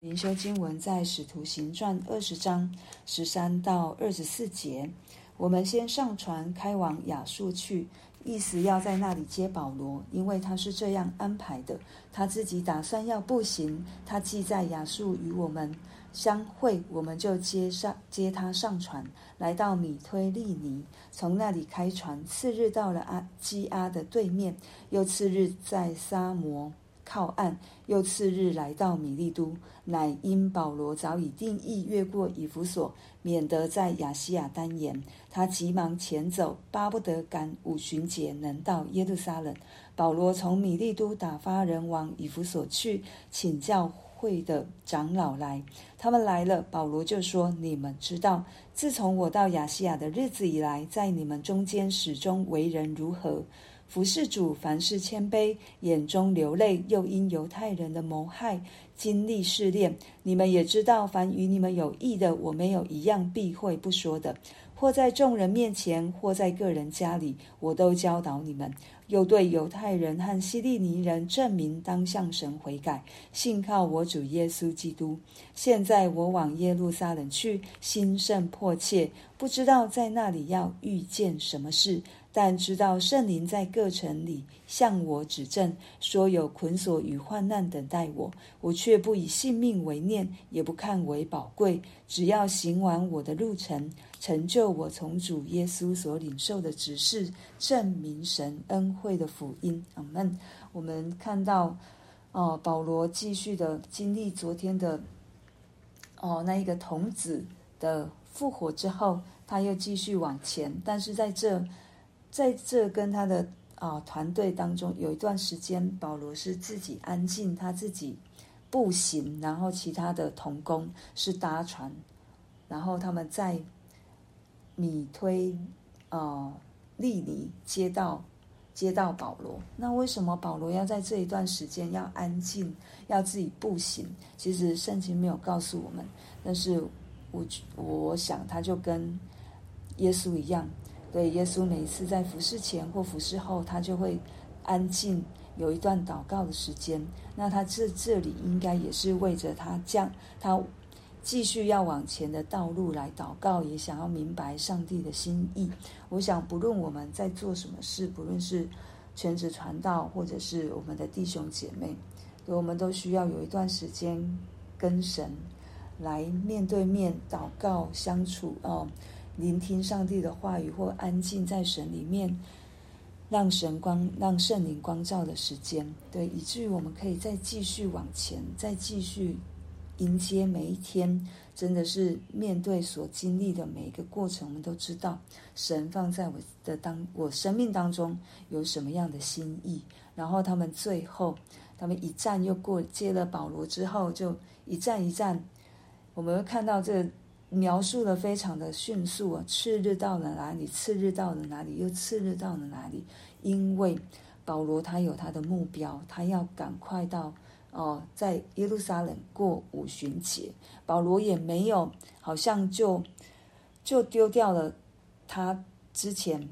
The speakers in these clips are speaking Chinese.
灵修经文在《使徒行传》二十章十三到二十四节。我们先上船开往亚述去，意思要在那里接保罗，因为他是这样安排的。他自己打算要步行，他既在亚述与我们相会，我们就接上接他上船，来到米推利尼，从那里开船，次日到了阿基阿的对面，又次日在撒摩。靠岸，又次日来到米利都，乃因保罗早已定意越过以弗所，免得在亚细亚耽延。他急忙前走，巴不得赶五旬节能到耶路撒冷。保罗从米利都打发人往以弗所去，请教会的长老来。他们来了，保罗就说：“你们知道，自从我到亚细亚的日子以来，在你们中间始终为人如何。”服侍主，凡事谦卑，眼中流泪，又因犹太人的谋害，经历试炼。你们也知道，凡与你们有益的，我没有一样避讳不说的。或在众人面前，或在个人家里，我都教导你们。又对犹太人和希利尼人证明，当向神悔改，信靠我主耶稣基督。现在我往耶路撒冷去，心甚迫切，不知道在那里要遇见什么事。但知道圣灵在各城里向我指证，说有捆锁与患难等待我，我却不以性命为念，也不看为宝贵，只要行完我的路程，成就我从主耶稣所领受的指示，证明神恩惠的福音。阿门。我们看到，哦，保罗继续的经历昨天的，哦，那一个童子的复活之后，他又继续往前，但是在这。在这跟他的啊团队当中，有一段时间，保罗是自己安静，他自己步行，然后其他的同工是搭船，然后他们在米推啊利尼接到接到保罗。那为什么保罗要在这一段时间要安静，要自己步行？其实圣经没有告诉我们，但是我我想他就跟耶稣一样。对，耶稣每一次在服侍前或服侍后，他就会安静，有一段祷告的时间。那他这这里应该也是为着他将他继续要往前的道路来祷告，也想要明白上帝的心意。我想，不论我们在做什么事，不论是全职传道，或者是我们的弟兄姐妹，我们都需要有一段时间跟神来面对面祷告相处哦。聆听上帝的话语，或安静在神里面，让神光、让圣灵光照的时间，对，以至于我们可以再继续往前，再继续迎接每一天。真的是面对所经历的每一个过程，我们都知道神放在我的当我生命当中有什么样的心意。然后他们最后，他们一站又过，接了保罗之后，就一站一站，我们会看到这。描述的非常的迅速啊！次日到了哪里？次日到了哪里？又次日到了哪里？因为保罗他有他的目标，他要赶快到哦，在耶路撒冷过五旬节。保罗也没有好像就就丢掉了他之前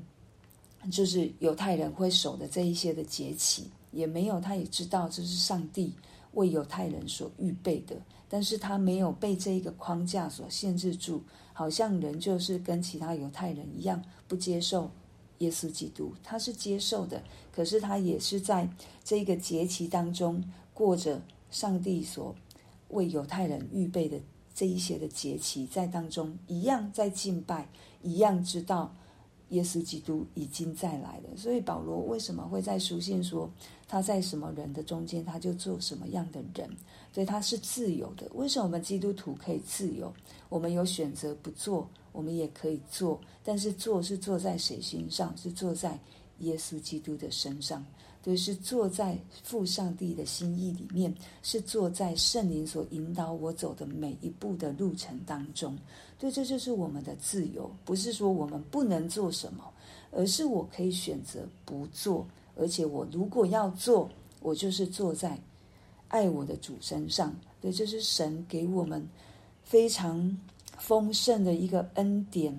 就是犹太人会守的这一些的节期，也没有，他也知道这是上帝为犹太人所预备的。但是他没有被这一个框架所限制住，好像人就是跟其他犹太人一样不接受耶稣基督，他是接受的，可是他也是在这个节期当中过着上帝所为犹太人预备的这一些的节期，在当中一样在敬拜，一样知道。耶稣基督已经再来了，所以保罗为什么会在书信说他在什么人的中间，他就做什么样的人？所以他是自由的。为什么我们基督徒可以自由？我们有选择不做，我们也可以做，但是做是做在谁心上？是做在耶稣基督的身上。对，是坐在父上帝的心意里面，是坐在圣灵所引导我走的每一步的路程当中。对，这就是我们的自由，不是说我们不能做什么，而是我可以选择不做。而且我如果要做，我就是坐在爱我的主身上。对，这是神给我们非常丰盛的一个恩典。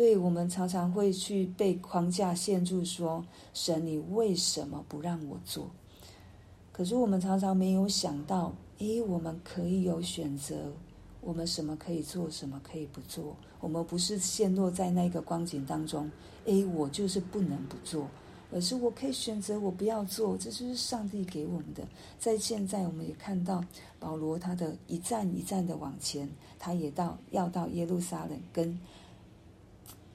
对，我们常常会去被框架限住，说：“神，你为什么不让我做？”可是我们常常没有想到，诶，我们可以有选择，我们什么可以做，什么可以不做。我们不是陷落在那个光景当中，诶，我就是不能不做，而是我可以选择我不要做。这就是上帝给我们的。在现在，我们也看到保罗他的一站一站的往前，他也到要到耶路撒冷跟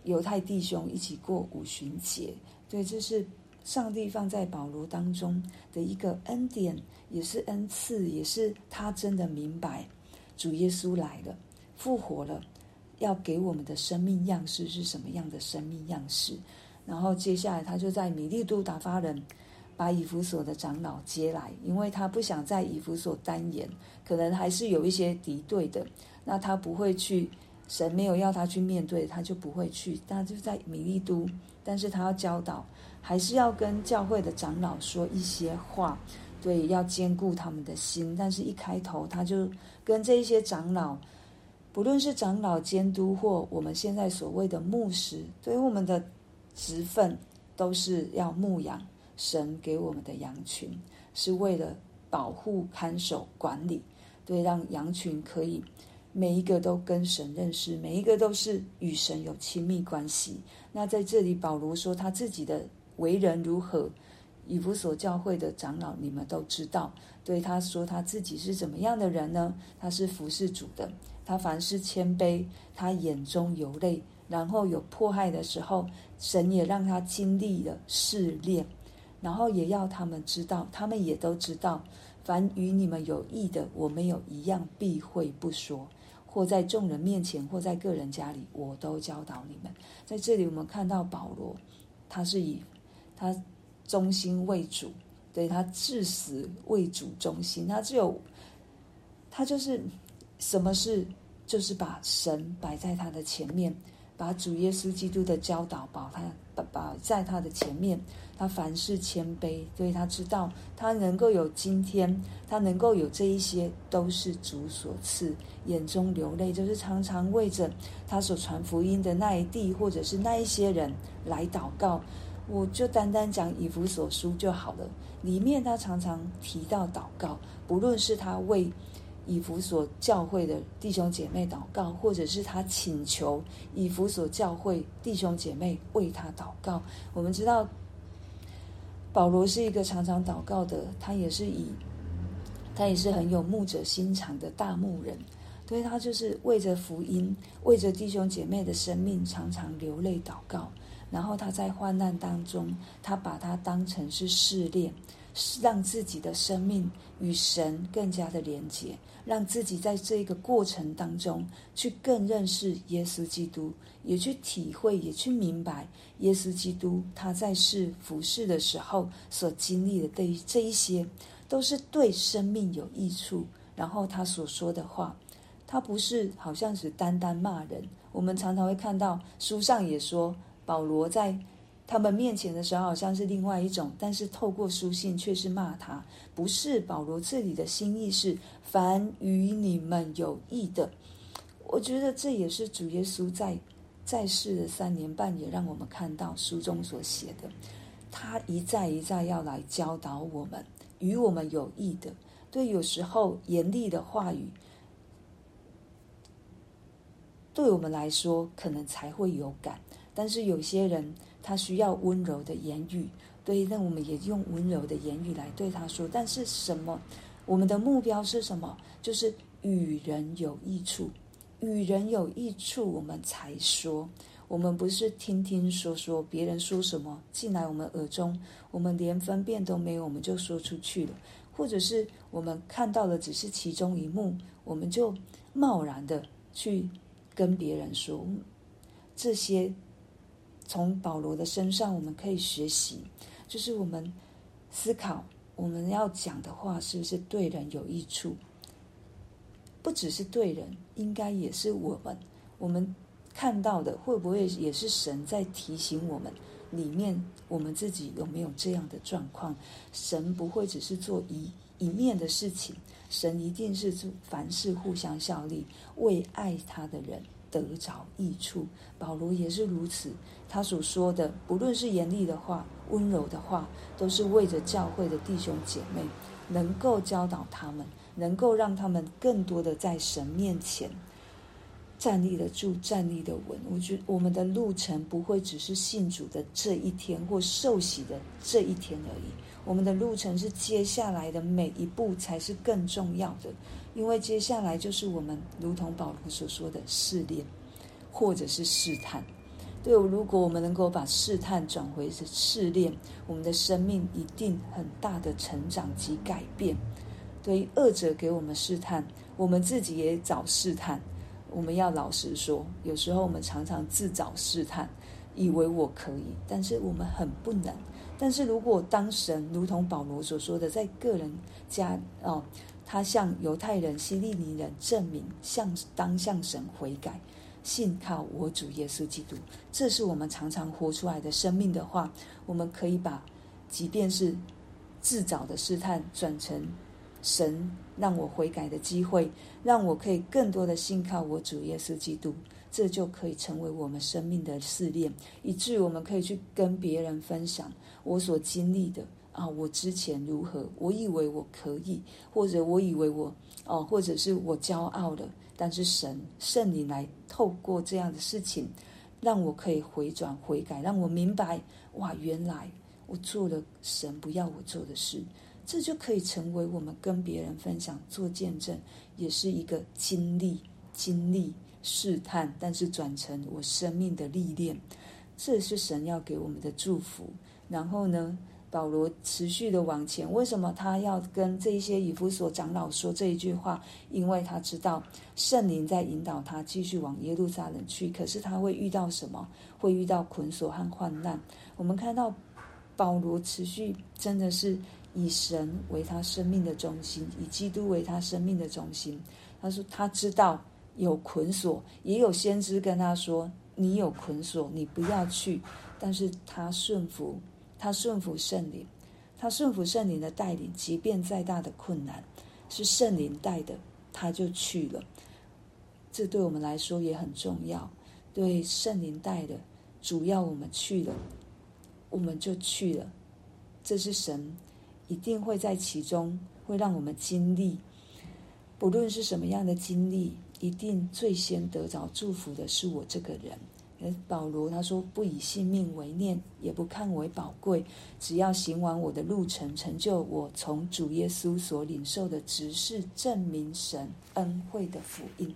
犹太弟兄一起过五旬节。对，这是上帝放在保罗当中的一个恩典，也是恩赐，也是他真的明白主耶稣来了，复活了。要给我们的生命样式是什么样的生命样式？然后接下来他就在米利都打发人把以弗所的长老接来，因为他不想在以弗所单言，可能还是有一些敌对的。那他不会去，神没有要他去面对，他就不会去。他就在米利都，但是他要教导，还是要跟教会的长老说一些话，对，要兼顾他们的心。但是一开头他就跟这一些长老。不论是长老监督，或我们现在所谓的牧师，对于我们的职分，都是要牧养神给我们的羊群，是为了保护、看守、管理，对，让羊群可以每一个都跟神认识，每一个都是与神有亲密关系。那在这里，保罗说他自己的为人如何，以弗所教会的长老你们都知道。对，他说他自己是怎么样的人呢？他是服侍主的。他凡事谦卑，他眼中有泪，然后有迫害的时候，神也让他经历了试炼，然后也要他们知道，他们也都知道，凡与你们有益的，我没有一样避讳不说，或在众人面前，或在个人家里，我都教导你们。在这里，我们看到保罗，他是以他忠心为主，对，他至死为主忠心，他只有他就是。什么事？就是把神摆在他的前面，把主耶稣基督的教导把他把摆在他的前面。他凡事谦卑，所以他知道他能够有今天，他能够有这一些，都是主所赐。眼中流泪，就是常常为着他所传福音的那一地，或者是那一些人来祷告。我就单单讲以弗所书就好了，里面他常常提到祷告，不论是他为。以弗所教会的弟兄姐妹祷告，或者是他请求以弗所教会弟兄姐妹为他祷告。我们知道保罗是一个常常祷告的，他也是以他也是很有牧者心肠的大牧人，所以他就是为着福音，为着弟兄姐妹的生命，常常流泪祷告。然后他在患难当中，他把它当成是试炼。让自己的生命与神更加的连结，让自己在这个过程当中去更认识耶稣基督，也去体会，也去明白耶稣基督他在世服侍的时候所经历的这这一些，都是对生命有益处。然后他所说的话，他不是好像是单单骂人。我们常常会看到书上也说保罗在。他们面前的时候好像是另外一种，但是透过书信却是骂他。不是保罗这里的心意是凡与你们有益的。我觉得这也是主耶稣在在世的三年半，也让我们看到书中所写的。他一再一再要来教导我们，与我们有益的。对，有时候严厉的话语，对我们来说可能才会有感，但是有些人。他需要温柔的言语，对，那我们也用温柔的言语来对他说。但是什么？我们的目标是什么？就是与人有益处，与人有益处，我们才说。我们不是听听说说，别人说什么进来我们耳中，我们连分辨都没有，我们就说出去了。或者是我们看到的只是其中一幕，我们就贸然的去跟别人说这些。从保罗的身上，我们可以学习，就是我们思考我们要讲的话是不是对人有益处？不只是对人，应该也是我们。我们看到的会不会也是神在提醒我们？里面我们自己有没有这样的状况？神不会只是做一一面的事情，神一定是做凡事互相效力，为爱他的人。得着益处，保罗也是如此。他所说的，不论是严厉的话、温柔的话，都是为着教会的弟兄姐妹，能够教导他们，能够让他们更多的在神面前站立得住、站立得稳。我觉得我们的路程不会只是信主的这一天或受洗的这一天而已，我们的路程是接下来的每一步才是更重要的，因为接下来就是我们如同保罗所说的试炼，或者是试探。对，如果我们能够把试探转回是试炼，我们的生命一定很大的成长及改变。对于恶者给我们试探，我们自己也找试探。我们要老实说，有时候我们常常自找试探，以为我可以，但是我们很不能。但是如果当神如同保罗所说的，在个人家哦，他向犹太人、希利尼人证明向当向神悔改。信靠我主耶稣基督，这是我们常常活出来的生命的话，我们可以把，即便是自找的试探，转成神让我悔改的机会，让我可以更多的信靠我主耶稣基督，这就可以成为我们生命的试炼，以至于我们可以去跟别人分享我所经历的啊，我之前如何，我以为我可以，或者我以为我哦，或者是我骄傲了。但是神圣灵来透过这样的事情，让我可以回转悔改，让我明白哇，原来我做了神不要我做的事，这就可以成为我们跟别人分享、做见证，也是一个经历、经历试探，但是转成我生命的历练，这是神要给我们的祝福。然后呢，保罗持续的往前，为什么他要跟这些以弗所长老说这一句话？因为他知道圣灵在引导他继续往耶路撒冷去。可是他会遇到什么？会遇到捆锁和患难。我们看到保罗持续真的是以神为他生命的中心，以基督为他生命的中心。他说他知道有捆锁，也有先知跟他说：“你有捆锁，你不要去。”但是他顺服。他顺服圣灵，他顺服圣灵的带领，即便再大的困难，是圣灵带的，他就去了。这对我们来说也很重要。对圣灵带的，主要我们去了，我们就去了。这是神一定会在其中，会让我们经历，不论是什么样的经历，一定最先得着祝福的是我这个人。保罗他说：“不以性命为念，也不看为宝贵，只要行完我的路程，成就我从主耶稣所领受的职事，证明神恩惠的福音。”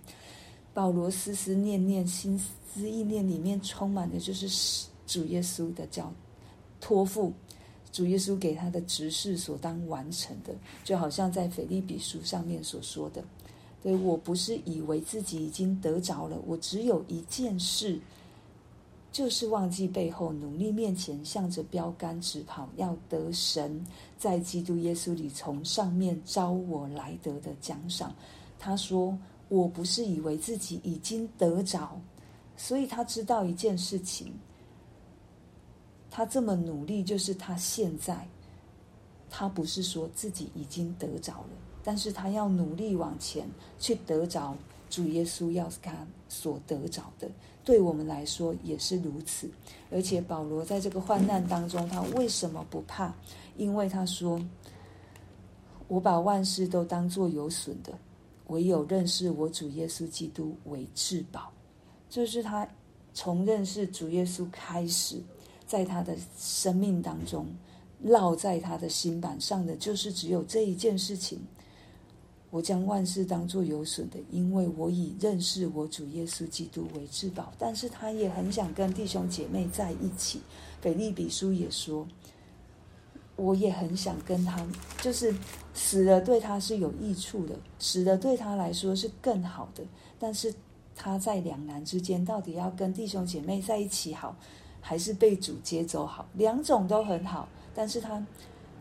保罗思思念念、心思意念里面充满的就是主耶稣的教托付，主耶稣给他的职事所当完成的，就好像在腓利比书上面所说的：“对，我不是以为自己已经得着了，我只有一件事。”就是忘记背后，努力面前，向着标杆直跑，要得神在基督耶稣里从上面召我来得的奖赏。他说：“我不是以为自己已经得着，所以他知道一件事情，他这么努力，就是他现在，他不是说自己已经得着了，但是他要努力往前去得着主耶稣要他所得着的。”对我们来说也是如此，而且保罗在这个患难当中，他为什么不怕？因为他说：“我把万事都当作有损的，唯有认识我主耶稣基督为至宝。”就是他从认识主耶稣开始，在他的生命当中烙在他的心板上的，就是只有这一件事情。我将万事当作有损的，因为我以认识我主耶稣基督为至宝。但是他也很想跟弟兄姐妹在一起。腓利比书也说，我也很想跟他，就是死了对他是有益处的，死了对他来说是更好的。但是他在两难之间，到底要跟弟兄姐妹在一起好，还是被主接走好？两种都很好，但是他。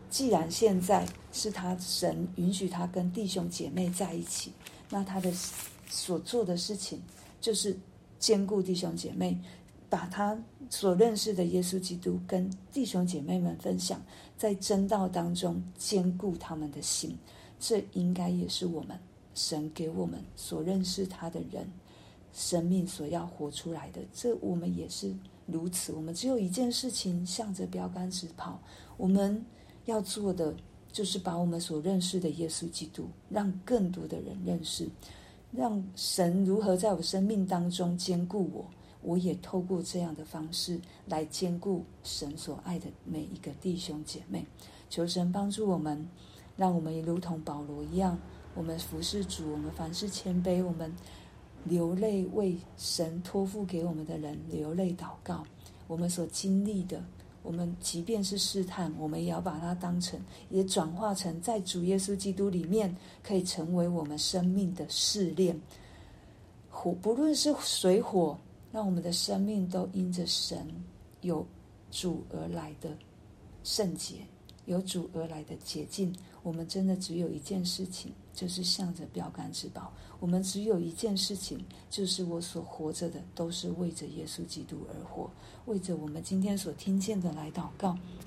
既然现在是他神允许他跟弟兄姐妹在一起，那他的所做的事情就是兼顾弟兄姐妹，把他所认识的耶稣基督跟弟兄姐妹们分享，在真道当中兼顾他们的心。这应该也是我们神给我们所认识他的人生命所要活出来的。这我们也是如此。我们只有一件事情，向着标杆直跑。我们。要做的就是把我们所认识的耶稣基督，让更多的人认识，让神如何在我生命当中坚固我，我也透过这样的方式来坚固神所爱的每一个弟兄姐妹。求神帮助我们，让我们也如同保罗一样，我们服侍主，我们凡事谦卑，我们流泪为神托付给我们的人流泪祷告，我们所经历的。我们即便是试探，我们也要把它当成，也转化成在主耶稣基督里面，可以成为我们生命的试炼。火，不论是水火，让我们的生命都因着神有主而来的圣洁，有主而来的洁净。我们真的只有一件事情，就是向着标杆之宝。我们只有一件事情，就是我所活着的，都是为着耶稣基督而活，为着我们今天所听见的来祷告。